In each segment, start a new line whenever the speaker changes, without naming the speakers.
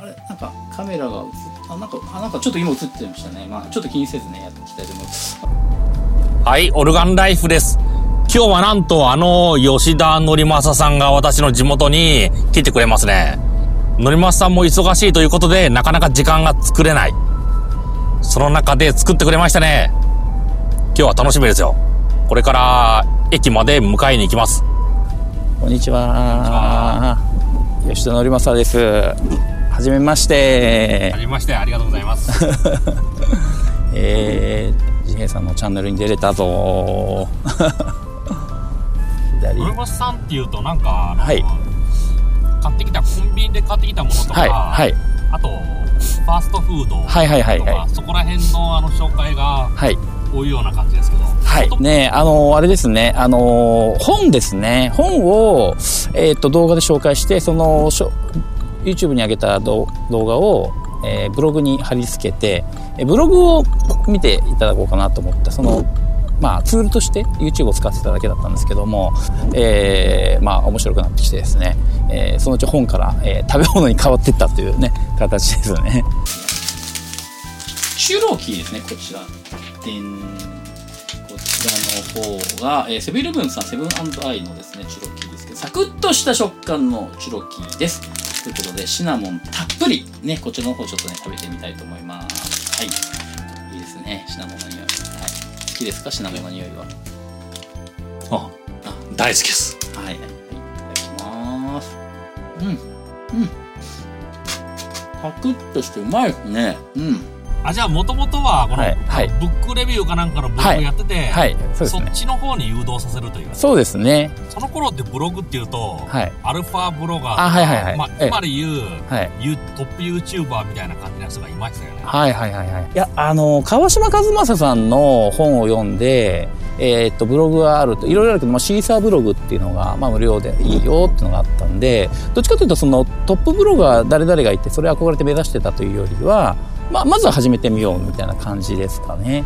あれなんかカメラが映っあなんかあなんかちょっと今映ってましたねまあちょっと気にせずねやっていきたいと思います
はい、オルガンライフです。今日はなんとあの吉田のりまささんが私の地元に来てくれますね。のりまささんも忙しいということでなかなか時間が作れない。その中で作ってくれましたね。今日は楽しみですよ。これから駅まで迎えに行きます。
こんにちは。吉田のりまさです。はじめまして。
じめましてありがとうございます。
えー、ジヘイさんのチャンネルに出れたぞ。左。
のりまささんっていうとなんか
はい
買ってきたコンビニで買ってきたものとか、
はい、はい、
あとファーストフードとか、
はいはいはいはい
そこら辺のあの紹介が
はい。
多いような感じですけど。
はい。ねあのあれですね、あの本ですね。本を、えっ、と、動画で紹介して、その、しょ YouTube に上げた動画を、えーブログに貼り付けて、えーブログを見ていただこうかなと思った、その、まあ、ツールとして YouTube を使ってただけだったんですけども、えーまあ、面白くなってきてですね、えーそのうち本から、えー食べ物に変わっていったというね、形ですよね。
チュロキですねこちらでこちらの方が、えーセブンイレブンさんセブンアイのですねチュロキーですけどサクッとした食感のチュロキーですということでシナモンたっぷりねこちらの方ちょっとね食べてみたいと思います。はい。いいですねシナモンの匂い、はい、好きですか？シナモンの匂いは。
あ
あ。
大好きです。
はい、はい、いただきます。うん。うん。サクッとしてうまいですね。うん
あ、じゃあ、もともとは、この、
はいはい
ブックレビューかなんかのブログやってて、
はい、そうですね
そっ。ちの方に誘導させるという。
そうですね。
その頃ってブログっていうと、
はい。
アルファブロガーとか、
あはいはいはい
まあ、
ええ
今で言う、
はい。
ユトップ YouTuber みたいな感じの人がいましたよね。
はいはいはいはい。いや、あの、川島和正さんの本を読んで、えーっと、ブログがあると、いろいろあるけど、まあ、シーサーブログっていうのが、まあ、無料でいいよっていうのがあったんで、どっちかというと、そのトップブロガー誰々がいて、それ憧れて目指してたというよりは、まあ、まずは始めてみようみたいな感じですかね。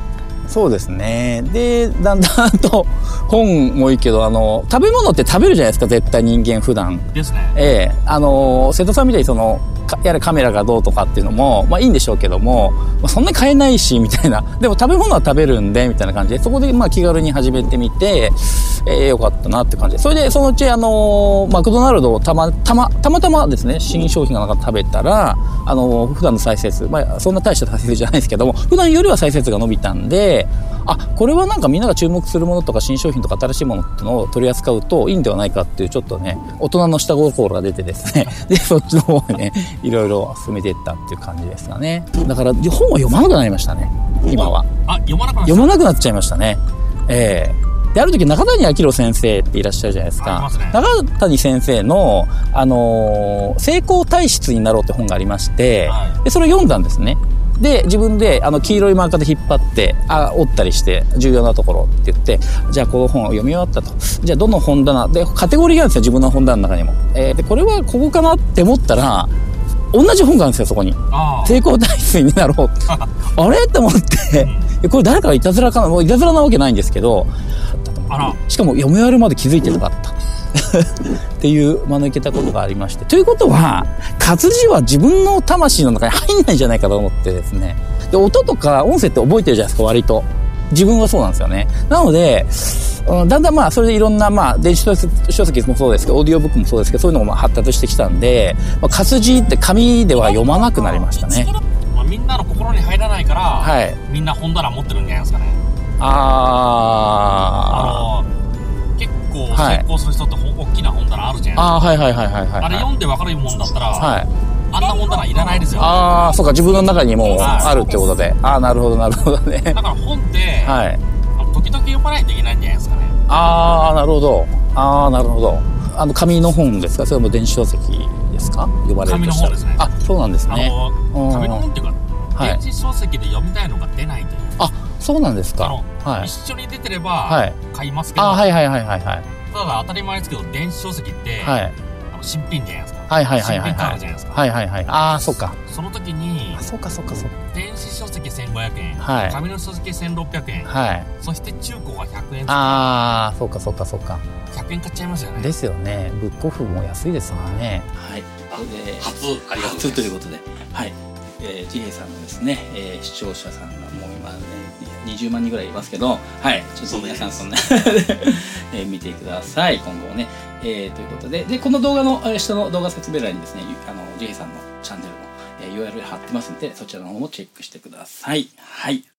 そうですね。で、だんだんと 本もいいけど、あの、食べ物って食べるじゃないですか、絶対人間普段。
ですね。
ええあのー瀬戸さんみたいにそのかやれカメラがどうとかっていうのもまあいいんでしょうけども、まあ、そんなに買えないしみたいな。でも食べ物は食べるんでみたいな感じ。でそこでまあ気軽に始めてみて、えーよかったなって感じ。でそれでそのうちあのーマクドナルドをたまたまたまたまですね新商品がなんか食べたらあのー普段の再生数まあそんな大した再生数じゃないですけども普段よりは再生数が伸びたんであこれはなんかみんなが注目するものとか新商品とか新しいものっていうのを取り扱うといいんではないかっていうちょっとね大人の下心が出てですね。でそっちの方にね いろいろ進めていったっていう感じですかね。だから本は読まなくなりましたね。今は。
あ、読まなくなった。
読まなくなっちゃいましたね。ええ。である時中谷明先生っていらっしゃるじゃないですか。
ね。
中谷先生の、あのー成功体質になろうって本がありまして、
は
でそれを読んだんですねで自分であの黄色いマーカーで引っ張ってあ折ったりして重要なところって言ってじゃあこの本を読み終わったと。じゃあどの本棚でカテゴリーがあるんですよ自分の本棚の中にも、えーでこれはここかなって思ったら同じ本があるんですよそこに。
あ
成功体質になろう。あれ？って。思って、えこれ誰かがいたずらかなもういたずらなわけないんですけどしかも読み終わるまで気づいてなかった。っていう間抜けたことがありまして。ということは、活字は自分の魂の中に入んないんじゃないかと思ってですね。で、音とか音声って覚えてるじゃないですか、割と。自分はそうなんですよね。なので、うんだんだんまあ、それでいろんな、まあ、電子書籍もそうですけど、オーディオブックもそうですけど、そういうのもまあ発達してきたんで、まあ、活字って紙では読まなくなりましたね。
まあ、みんなの心に入らないから、
はい。
みんな本棚持ってるんじゃないですかね。
あ
あの結構
はい
成功する人ってほ大きな本棚あるじゃ
ー。
ない
あー、はいはいはいはいはい。
あれ読んで分かるもんだったら、
はい。
あんな本棚いらないですよ。
ああ、そうか、自分の中にもあるってことで。ああ、なるほど、なるほどね。
だから本って、
はい。
時々読まないといけないんじゃないですかね。
ああ、なるほど。ああ、なるほど。あの、紙の本ですか？それも電子書籍ですか？呼ばれる
紙の本ですね
あ、そうなんです
あ
ね。
紙の本っていうか、
はい
電子書籍で読みたいのが出ないという。
あ、そうなんですかはい。
一緒に出てれば、
はい
買いますけど、
あはいはいはいはいはい。
ただ当たり前ですけど、電子書籍って、
はい。
あの新品じゃないですか。
はいはいはいはいはい。はいはいはい。ああ、そうか。
その時に
あ、そうかそうかそうか。
電子書籍1500円、
はい
紙の書籍1600円、
はい。
そして中古が100円、
ああ、そうかそうかそうか。
100円買っちゃいますよね。
ですよね。ブックオフも安いですもんね。
はい。あ
で
初、ありがとうございます。
初ということで、はい。えー、ジヘイさんのですね、えー視聴者さんがもう今ね、20万人ぐらいいますけど、はい。ちょっと皆さんそんな、えー見てください、今後もね。えーということで、で、この動画の、えー下の動画説明欄にですね、ゆあの、ジヘイさんのチャンネルの、えー URL 貼ってますんで、そちらの方もチェックしてください。はい。